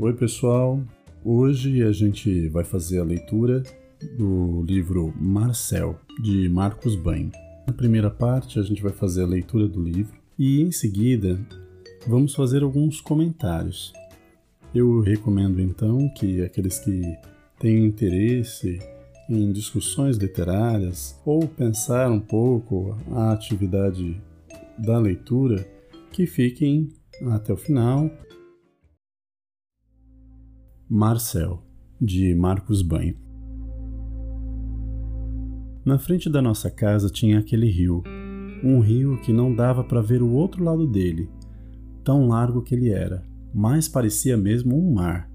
Oi, pessoal. Hoje a gente vai fazer a leitura do livro Marcel, de Marcos Banho. Na primeira parte, a gente vai fazer a leitura do livro e, em seguida, vamos fazer alguns comentários. Eu recomendo então que aqueles que têm interesse em discussões literárias ou pensar um pouco a atividade da leitura, que fiquem até o final. Marcel, de Marcos Banho. Na frente da nossa casa tinha aquele rio, um rio que não dava para ver o outro lado dele, tão largo que ele era, mas parecia mesmo um mar.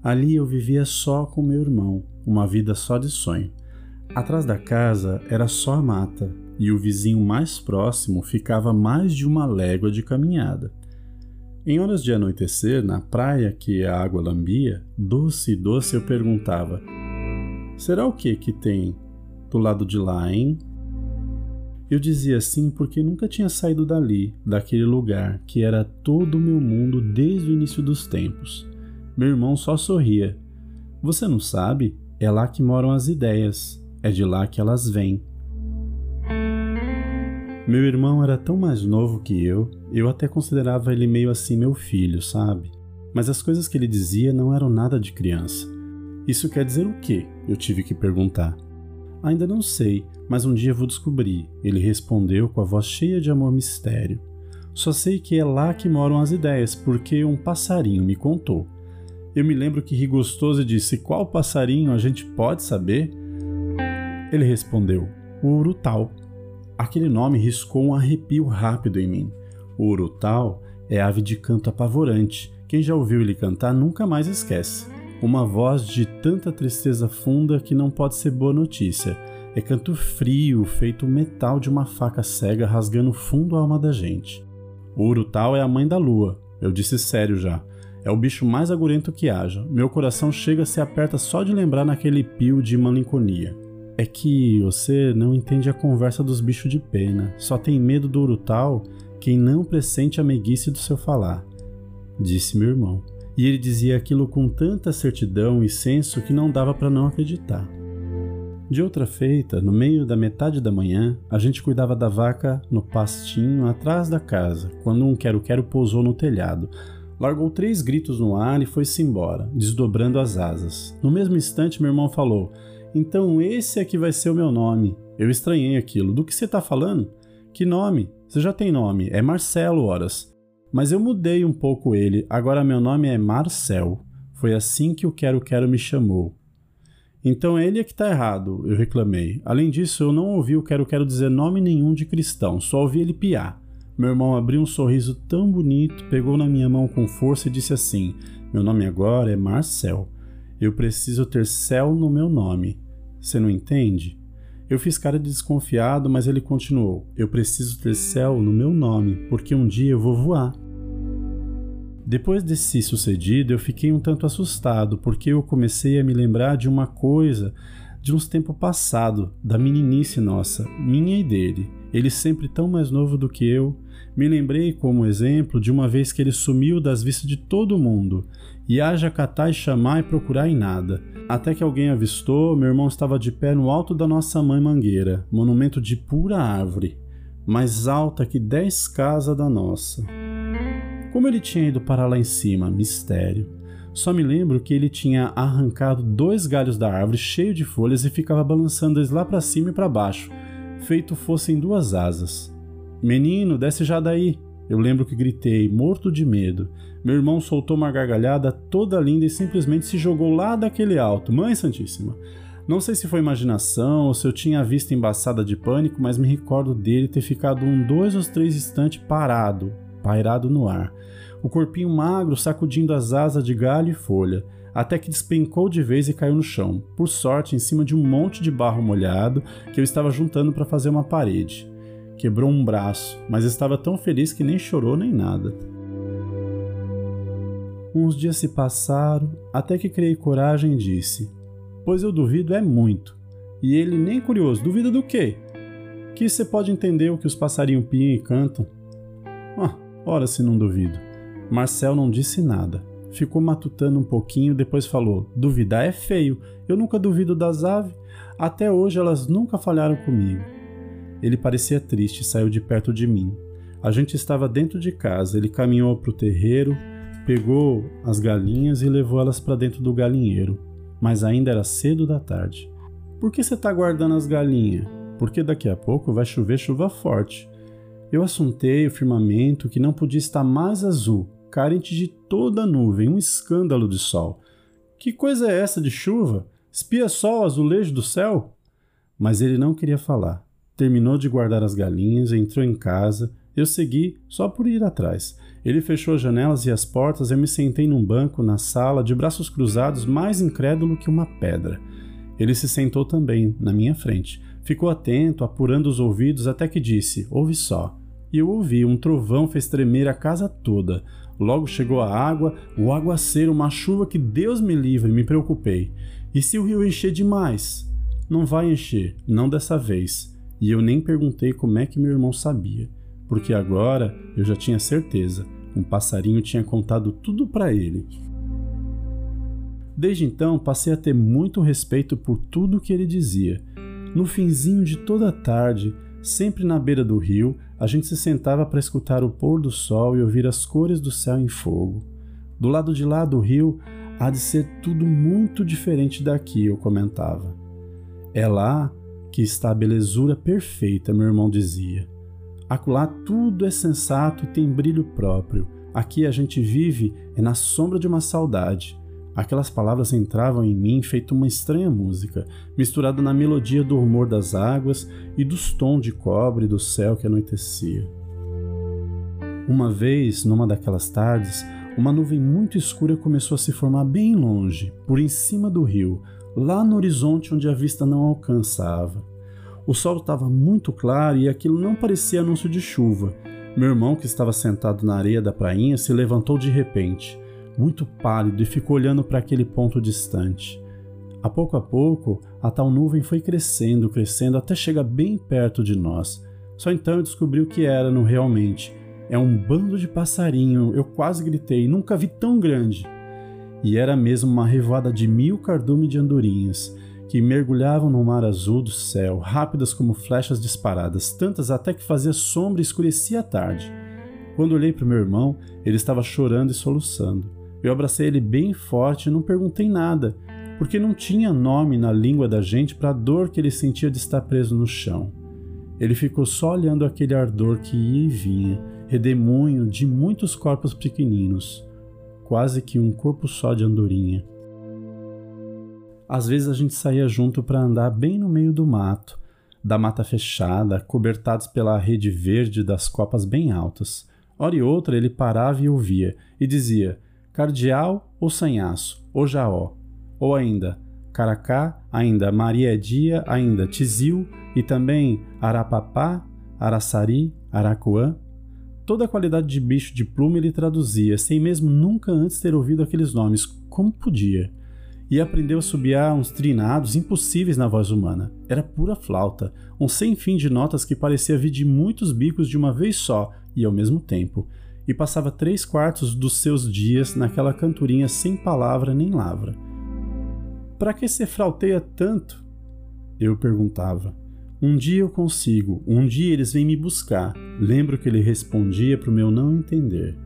Ali eu vivia só com meu irmão, uma vida só de sonho. Atrás da casa era só a mata, e o vizinho mais próximo ficava mais de uma légua de caminhada. Em horas de anoitecer, na praia que a água lambia, doce e doce eu perguntava: Será o que que tem do lado de lá, hein? Eu dizia assim porque nunca tinha saído dali, daquele lugar que era todo o meu mundo desde o início dos tempos. Meu irmão só sorria. Você não sabe? É lá que moram as ideias, é de lá que elas vêm. Meu irmão era tão mais novo que eu, eu até considerava ele meio assim meu filho, sabe? Mas as coisas que ele dizia não eram nada de criança. Isso quer dizer o quê? Eu tive que perguntar. Ainda não sei, mas um dia vou descobrir, ele respondeu com a voz cheia de amor mistério. Só sei que é lá que moram as ideias, porque um passarinho me contou. Eu me lembro que ri gostoso disse: Qual passarinho a gente pode saber? Ele respondeu: O urutau. Aquele nome riscou um arrepio rápido em mim. O urutau é ave de canto apavorante. Quem já ouviu ele cantar nunca mais esquece. Uma voz de tanta tristeza funda que não pode ser boa notícia. É canto frio, feito metal de uma faca cega rasgando fundo a alma da gente. O urutau é a mãe da lua. Eu disse sério já. É o bicho mais agurento que haja. Meu coração chega se aperta só de lembrar naquele pio de malinconia. É que você não entende a conversa dos bichos de pena, só tem medo do urutau quem não pressente a meiguice do seu falar, disse meu irmão. E ele dizia aquilo com tanta certidão e senso que não dava para não acreditar. De outra feita, no meio da metade da manhã, a gente cuidava da vaca no pastinho atrás da casa, quando um quero-quero pousou no telhado. Largou três gritos no ar e foi-se embora, desdobrando as asas. No mesmo instante, meu irmão falou: então esse é que vai ser o meu nome. Eu estranhei aquilo. Do que você está falando? Que nome? Você já tem nome. É Marcelo, horas. Mas eu mudei um pouco ele. Agora meu nome é Marcel. Foi assim que o Quero Quero me chamou. Então ele é que está errado, eu reclamei. Além disso, eu não ouvi o Quero Quero dizer nome nenhum de cristão, só ouvi ele piar. Meu irmão abriu um sorriso tão bonito, pegou na minha mão com força e disse assim: Meu nome agora é Marcel. Eu preciso ter céu no meu nome. Você não entende? Eu fiz cara de desconfiado, mas ele continuou: Eu preciso ter céu no meu nome, porque um dia eu vou voar. Depois desse sucedido, eu fiquei um tanto assustado, porque eu comecei a me lembrar de uma coisa de uns tempos passado, da meninice nossa, minha e dele. Ele sempre tão mais novo do que eu. Me lembrei como exemplo de uma vez que ele sumiu das vistas de todo mundo, e haja catar e chamar e procurar em nada. Até que alguém avistou, meu irmão estava de pé no alto da nossa mãe mangueira, monumento de pura árvore, mais alta que dez casas da nossa. Como ele tinha ido para lá em cima? Mistério. Só me lembro que ele tinha arrancado dois galhos da árvore cheio de folhas e ficava balançando eles lá para cima e para baixo, feito fossem duas asas. Menino, desce já daí! Eu lembro que gritei, morto de medo. Meu irmão soltou uma gargalhada toda linda e simplesmente se jogou lá daquele alto. Mãe Santíssima! Não sei se foi imaginação ou se eu tinha a vista embaçada de pânico, mas me recordo dele ter ficado um, dois ou três instantes parado, pairado no ar. O corpinho magro sacudindo as asas de galho e folha, até que despencou de vez e caiu no chão, por sorte em cima de um monte de barro molhado que eu estava juntando para fazer uma parede. Quebrou um braço, mas estava tão feliz que nem chorou nem nada. Uns dias se passaram, até que criei coragem e disse: Pois eu duvido é muito. E ele, nem curioso, duvida do quê? Que você pode entender o que os passarinhos piam e cantam. Ah, ora se não duvido. Marcel não disse nada. ficou matutando um pouquinho, depois falou: Duvidar é feio, eu nunca duvido das aves. Até hoje elas nunca falharam comigo. Ele parecia triste e saiu de perto de mim. A gente estava dentro de casa, ele caminhou para o terreiro, pegou as galinhas e levou elas para dentro do galinheiro. Mas ainda era cedo da tarde. Por que você está guardando as galinhas? Porque daqui a pouco vai chover chuva forte. Eu assuntei o firmamento que não podia estar mais azul, carente de toda nuvem, um escândalo de sol. Que coisa é essa de chuva? Espia sol azulejo do céu? Mas ele não queria falar. Terminou de guardar as galinhas, entrou em casa. Eu segui só por ir atrás. Ele fechou as janelas e as portas. Eu me sentei num banco na sala, de braços cruzados, mais incrédulo que uma pedra. Ele se sentou também, na minha frente. Ficou atento, apurando os ouvidos, até que disse: Ouve só. E eu ouvi, um trovão fez tremer a casa toda. Logo chegou a água, o aguaceiro, uma chuva que Deus me livre, me preocupei. E se o rio encher demais? Não vai encher, não dessa vez. E eu nem perguntei como é que meu irmão sabia, porque agora eu já tinha certeza. Um passarinho tinha contado tudo para ele. Desde então passei a ter muito respeito por tudo que ele dizia. No finzinho de toda a tarde, sempre na beira do rio, a gente se sentava para escutar o pôr do sol e ouvir as cores do céu em fogo. Do lado de lá do rio, há de ser tudo muito diferente daqui, eu comentava. É lá que está a belezura perfeita, meu irmão dizia. Acolá tudo é sensato e tem brilho próprio. Aqui a gente vive é na sombra de uma saudade. Aquelas palavras entravam em mim feito uma estranha música, misturada na melodia do rumor das águas e dos tons de cobre do céu que anoitecia. Uma vez, numa daquelas tardes, uma nuvem muito escura começou a se formar bem longe, por em cima do rio, lá no horizonte onde a vista não alcançava. O sol estava muito claro e aquilo não parecia anúncio de chuva. Meu irmão, que estava sentado na areia da prainha, se levantou de repente muito pálido, e ficou olhando para aquele ponto distante. A pouco a pouco, a tal nuvem foi crescendo, crescendo, até chegar bem perto de nós. Só então eu descobri o que era no realmente. É um bando de passarinho, eu quase gritei, nunca vi tão grande. E era mesmo uma revoada de mil cardume de andorinhas, que mergulhavam no mar azul do céu, rápidas como flechas disparadas, tantas até que fazia sombra e escurecia a tarde. Quando olhei para o meu irmão, ele estava chorando e soluçando. Eu abracei ele bem forte e não perguntei nada, porque não tinha nome na língua da gente para a dor que ele sentia de estar preso no chão. Ele ficou só olhando aquele ardor que ia e vinha, redemoinho de muitos corpos pequeninos, quase que um corpo só de andorinha. Às vezes a gente saía junto para andar bem no meio do mato, da mata fechada, cobertados pela rede verde das copas bem altas. Hora e outra ele parava e ouvia, e dizia: Cardeal ou Sanhaço, ou Jaó, ou ainda Caracá, ainda Maria Dia, ainda Tizil e também Arapapá, Araçari, Aracuã. Toda a qualidade de bicho de pluma ele traduzia, sem mesmo nunca antes ter ouvido aqueles nomes, como podia. E aprendeu a subiar uns trinados impossíveis na voz humana. Era pura flauta, um sem fim de notas que parecia vir de muitos bicos de uma vez só e ao mesmo tempo e passava três quartos dos seus dias naquela cantorinha sem palavra nem lavra. Para que se frauteia tanto? Eu perguntava. Um dia eu consigo, um dia eles vêm me buscar. Lembro que ele respondia para o meu não entender.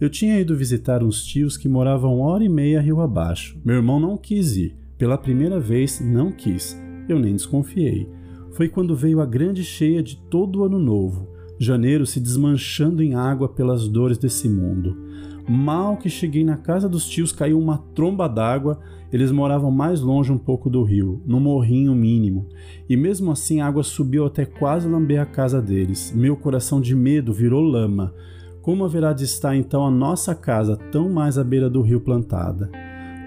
Eu tinha ido visitar uns tios que moravam hora e meia rio abaixo. Meu irmão não quis ir. Pela primeira vez, não quis. Eu nem desconfiei. Foi quando veio a grande cheia de todo o ano novo janeiro se desmanchando em água pelas dores desse mundo. Mal que cheguei na casa dos tios, caiu uma tromba d'água. Eles moravam mais longe um pouco do rio, no morrinho mínimo, e mesmo assim a água subiu até quase lamber a casa deles. Meu coração de medo virou lama. Como haverá de estar então a nossa casa tão mais à beira do rio plantada?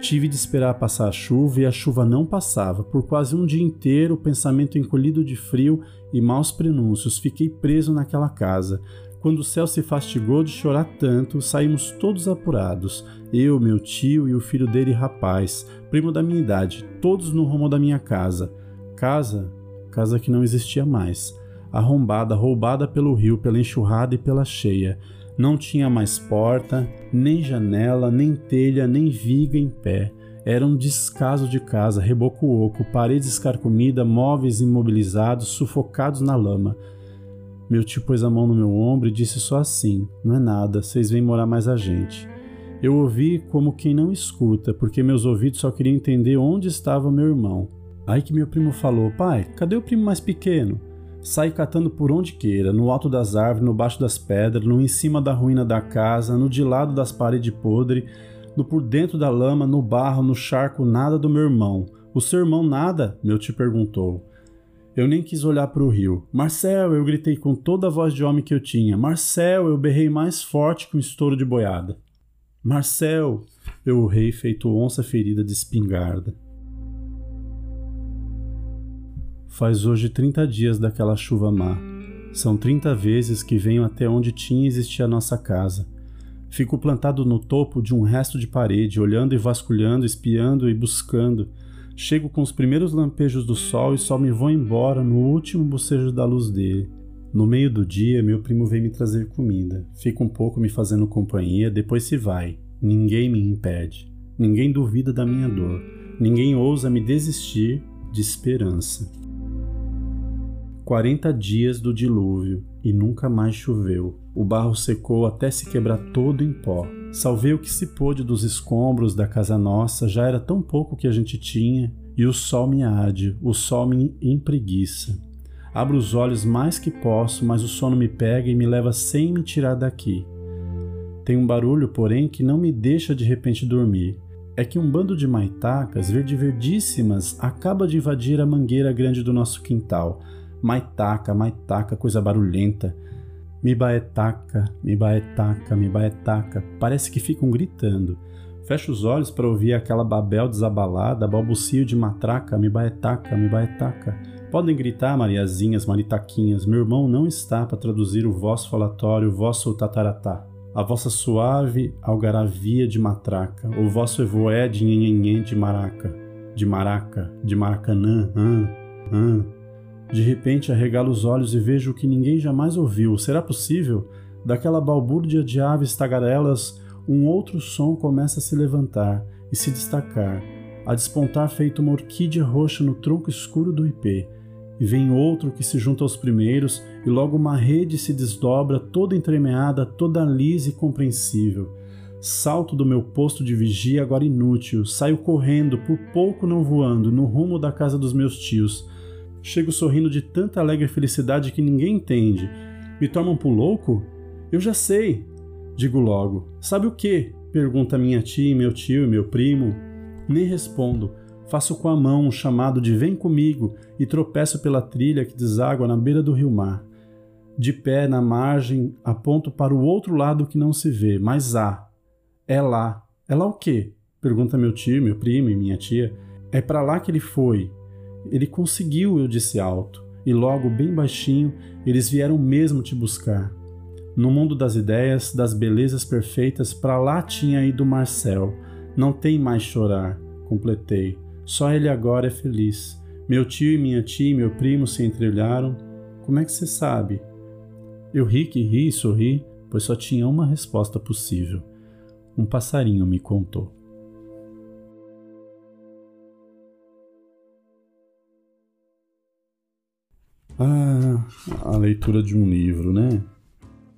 Tive de esperar passar a chuva e a chuva não passava. Por quase um dia inteiro, pensamento encolhido de frio e maus prenúncios, fiquei preso naquela casa. Quando o céu se fastigou de chorar tanto, saímos todos apurados. Eu, meu tio e o filho dele, rapaz, primo da minha idade, todos no rumo da minha casa. Casa? Casa que não existia mais. Arrombada, roubada pelo rio, pela enxurrada e pela cheia. Não tinha mais porta, nem janela, nem telha, nem viga em pé. Era um descaso de casa, reboco oco, paredes escarcomidas, móveis imobilizados, sufocados na lama. Meu tio pôs a mão no meu ombro e disse só assim: Não é nada, vocês vêm morar mais a gente. Eu ouvi como quem não escuta, porque meus ouvidos só queriam entender onde estava meu irmão. Aí que meu primo falou: Pai, cadê o primo mais pequeno? Sai catando por onde queira, no alto das árvores, no baixo das pedras, no em cima da ruína da casa, no de lado das paredes podres, no por dentro da lama, no barro, no charco, nada do meu irmão. O seu irmão nada? Meu tio perguntou. Eu nem quis olhar para o rio. Marcel, eu gritei com toda a voz de homem que eu tinha. Marcel, eu berrei mais forte que um estouro de boiada. Marcel, eu urrei feito onça ferida de espingarda. Faz hoje 30 dias daquela chuva má. São 30 vezes que venho até onde tinha existir a nossa casa. Fico plantado no topo de um resto de parede, olhando e vasculhando, espiando e buscando Chego com os primeiros lampejos do sol e só me vou embora no último bocejo da luz dele. No meio do dia, meu primo vem me trazer comida. Fica um pouco me fazendo companhia, depois se vai. Ninguém me impede. Ninguém duvida da minha dor. Ninguém ousa me desistir de esperança. 40 dias do dilúvio e nunca mais choveu. O barro secou até se quebrar todo em pó. Salvei o que se pôde dos escombros da casa nossa, já era tão pouco que a gente tinha, e o sol me ade, o sol me empreguiça. Abro os olhos mais que posso, mas o sono me pega e me leva sem me tirar daqui. Tem um barulho, porém, que não me deixa de repente dormir. É que um bando de maitacas verde-verdíssimas acaba de invadir a mangueira grande do nosso quintal, Maitaca, maitaca, coisa barulhenta. Me baetaca, me baetaca, me baetaca. Parece que ficam gritando. Fecho os olhos para ouvir aquela babel desabalada, balbucio de matraca, me baetaca, me baetaca. Podem gritar, Mariazinhas, maritaquinhas, meu irmão não está para traduzir o vosso falatório, o vosso tataratá. A vossa suave algaravia de matraca, o vosso evoé de nhenhenhen de maraca, de maraca, de maracanã, hã, hã. De repente arregalo os olhos e vejo o que ninguém jamais ouviu. Será possível? Daquela balbúrdia de aves tagarelas, um outro som começa a se levantar e se destacar, a despontar feito uma orquídea roxa no tronco escuro do ipê. E vem outro que se junta aos primeiros, e logo uma rede se desdobra, toda entremeada, toda lisa e compreensível. Salto do meu posto de vigia, agora inútil, saio correndo, por pouco não voando, no rumo da casa dos meus tios Chego sorrindo de tanta alegre felicidade que ninguém entende. Me tomam por louco? Eu já sei. Digo logo. Sabe o que? Pergunta minha tia, meu tio e meu primo. Nem respondo. Faço com a mão um chamado de vem comigo e tropeço pela trilha que deságua na beira do rio mar. De pé na margem, aponto para o outro lado que não se vê, mas há. É lá. É lá o quê? Pergunta meu tio, meu primo e minha tia. É para lá que ele foi. Ele conseguiu, eu disse alto, e logo, bem baixinho, eles vieram mesmo te buscar. No mundo das ideias, das belezas perfeitas, para lá tinha ido Marcel. Não tem mais chorar, completei. Só ele agora é feliz. Meu tio e minha tia e meu primo se entreolharam. Como é que você sabe? Eu ri que ri e sorri, pois só tinha uma resposta possível. Um passarinho me contou. Ah, a leitura de um livro, né?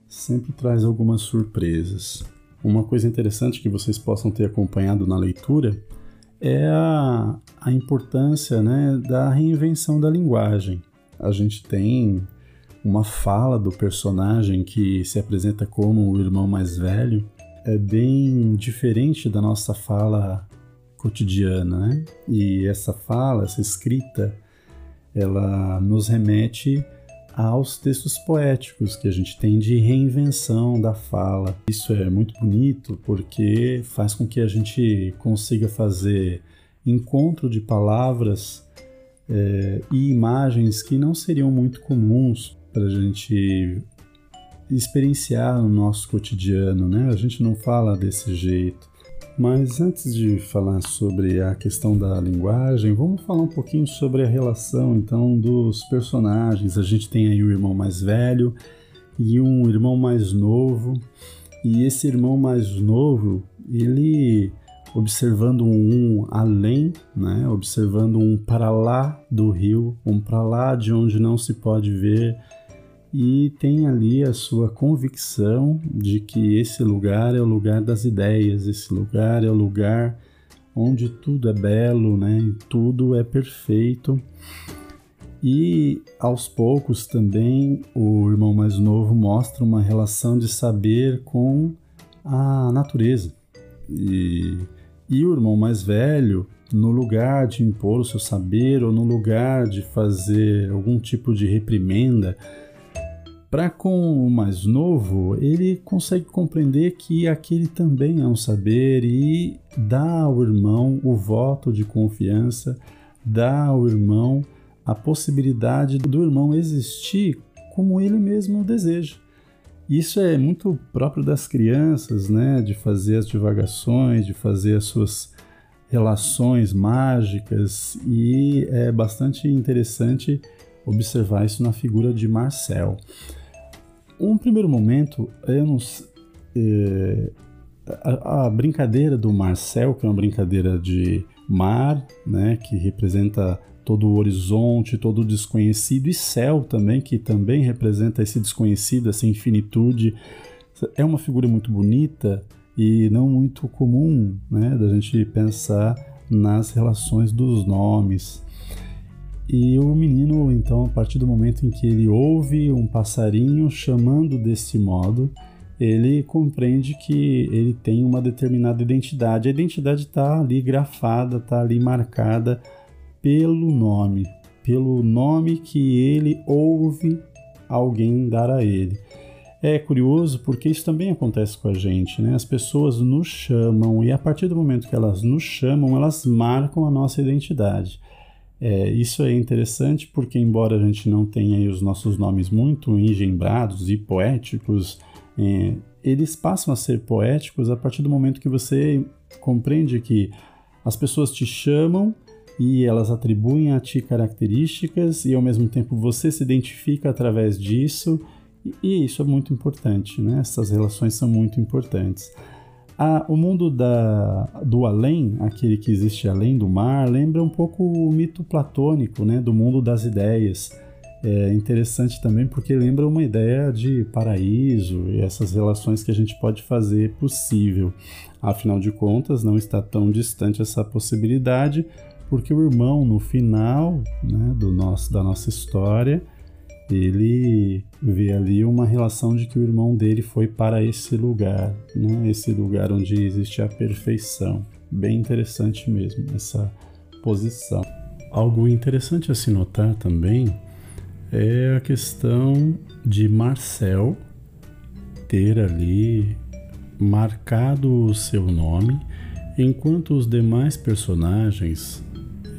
Sempre traz algumas surpresas. Uma coisa interessante que vocês possam ter acompanhado na leitura é a, a importância né, da reinvenção da linguagem. A gente tem uma fala do personagem que se apresenta como o irmão mais velho, é bem diferente da nossa fala cotidiana, né? E essa fala, essa escrita, ela nos remete aos textos poéticos que a gente tem de reinvenção da fala. Isso é muito bonito porque faz com que a gente consiga fazer encontro de palavras é, e imagens que não seriam muito comuns para a gente experienciar no nosso cotidiano, né? A gente não fala desse jeito. Mas antes de falar sobre a questão da linguagem, vamos falar um pouquinho sobre a relação então dos personagens. A gente tem aí o irmão mais velho e um irmão mais novo. E esse irmão mais novo, ele observando um além, né? observando um para lá do rio, um para lá de onde não se pode ver, e tem ali a sua convicção de que esse lugar é o lugar das ideias, esse lugar é o lugar onde tudo é belo, né? E tudo é perfeito. E aos poucos também o irmão mais novo mostra uma relação de saber com a natureza. E, e o irmão mais velho, no lugar de impor o seu saber ou no lugar de fazer algum tipo de reprimenda, para com o mais novo, ele consegue compreender que aquele também é um saber e dá ao irmão o voto de confiança, dá ao irmão a possibilidade do irmão existir como ele mesmo deseja. Isso é muito próprio das crianças, né? De fazer as divagações, de fazer as suas relações mágicas e é bastante interessante observar isso na figura de Marcel. Um primeiro momento, eu não, é, a, a, brincadeira do Marcel, que é uma brincadeira de mar, né, que representa todo o horizonte, todo o desconhecido, e céu também, que também representa esse desconhecido, essa infinitude. É uma figura muito bonita e não muito comum, né, da gente pensar nas relações dos nomes. E o menino, então, a partir do momento em que ele ouve um passarinho chamando desse modo, ele compreende que ele tem uma determinada identidade. A identidade está ali grafada, está ali marcada pelo nome, pelo nome que ele ouve alguém dar a ele. É curioso porque isso também acontece com a gente, né? As pessoas nos chamam e a partir do momento que elas nos chamam, elas marcam a nossa identidade. É, isso é interessante porque, embora a gente não tenha os nossos nomes muito engembrados e poéticos, é, eles passam a ser poéticos a partir do momento que você compreende que as pessoas te chamam e elas atribuem a ti características e ao mesmo tempo você se identifica através disso e, e isso é muito importante, né? Essas relações são muito importantes. A, o mundo da, do além, aquele que existe além do mar, lembra um pouco o mito platônico, né, do mundo das ideias. É interessante também porque lembra uma ideia de paraíso e essas relações que a gente pode fazer possível. Afinal de contas, não está tão distante essa possibilidade, porque o irmão, no final né, do nosso, da nossa história, ele vê ali uma relação de que o irmão dele foi para esse lugar, né? esse lugar onde existe a perfeição. Bem interessante mesmo essa posição. Algo interessante a se notar também é a questão de Marcel ter ali marcado o seu nome, enquanto os demais personagens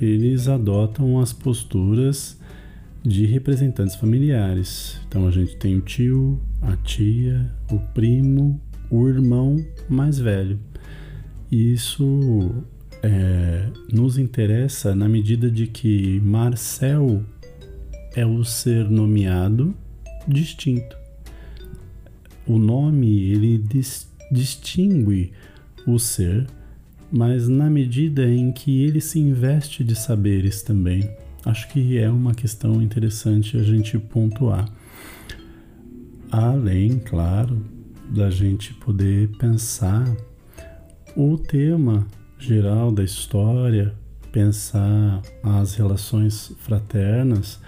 eles adotam as posturas de representantes familiares. Então a gente tem o tio, a tia, o primo, o irmão mais velho. E isso é, nos interessa na medida de que Marcel é o ser nomeado distinto. O nome ele dis distingue o ser, mas na medida em que ele se investe de saberes também acho que é uma questão interessante a gente pontuar. Além, claro, da gente poder pensar o tema geral da história, pensar as relações fraternas,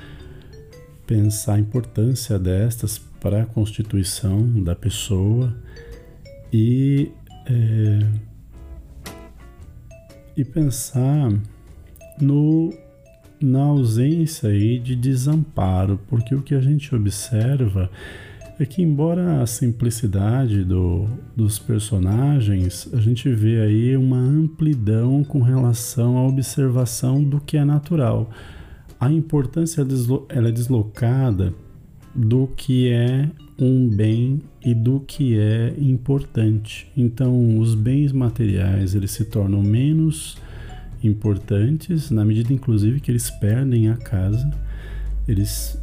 pensar a importância destas para a constituição da pessoa e, é, e pensar no na ausência aí de desamparo, porque o que a gente observa é que, embora a simplicidade do, dos personagens, a gente vê aí uma amplidão com relação à observação do que é natural. A importância ela é deslocada do que é um bem e do que é importante. Então, os bens materiais eles se tornam menos importantes, na medida inclusive que eles perdem a casa, eles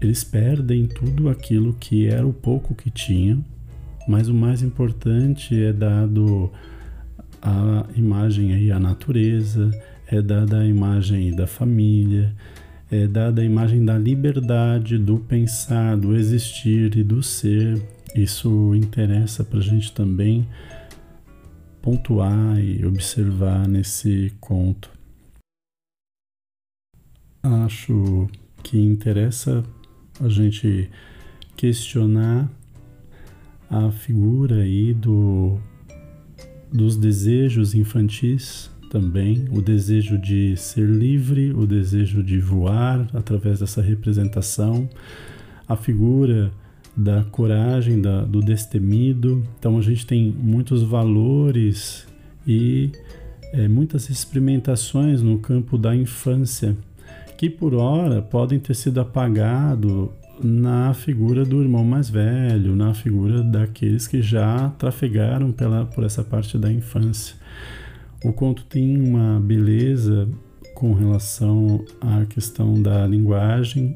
eles perdem tudo aquilo que era o pouco que tinham, mas o mais importante é dado a imagem aí a natureza, é dada a imagem da família, é dada a imagem da liberdade, do pensar, do existir e do ser. Isso interessa para a gente também pontuar e observar nesse conto. Acho que interessa a gente questionar a figura aí do, dos desejos infantis também, o desejo de ser livre, o desejo de voar através dessa representação, a figura da coragem, da, do destemido. Então a gente tem muitos valores e é, muitas experimentações no campo da infância que por hora podem ter sido apagados na figura do irmão mais velho, na figura daqueles que já trafegaram pela, por essa parte da infância. O conto tem uma beleza com relação à questão da linguagem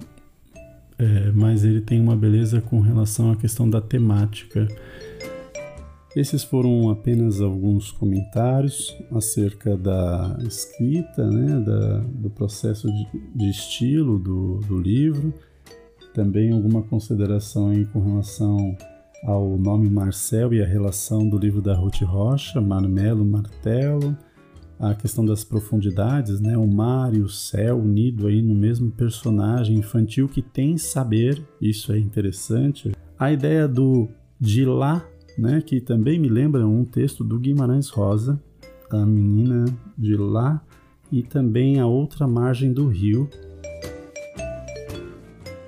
é, mas ele tem uma beleza com relação à questão da temática. Esses foram apenas alguns comentários acerca da escrita, né, da, do processo de, de estilo do, do, livro. Também alguma consideração aí com relação ao nome Marcel e a relação do livro da Ruth Rocha, Marmelo Martelo a questão das profundidades, né? O mar e o céu unido aí no mesmo personagem infantil que tem saber, isso é interessante. A ideia do de lá, né? Que também me lembra um texto do Guimarães Rosa, a menina de lá, e também a outra margem do rio,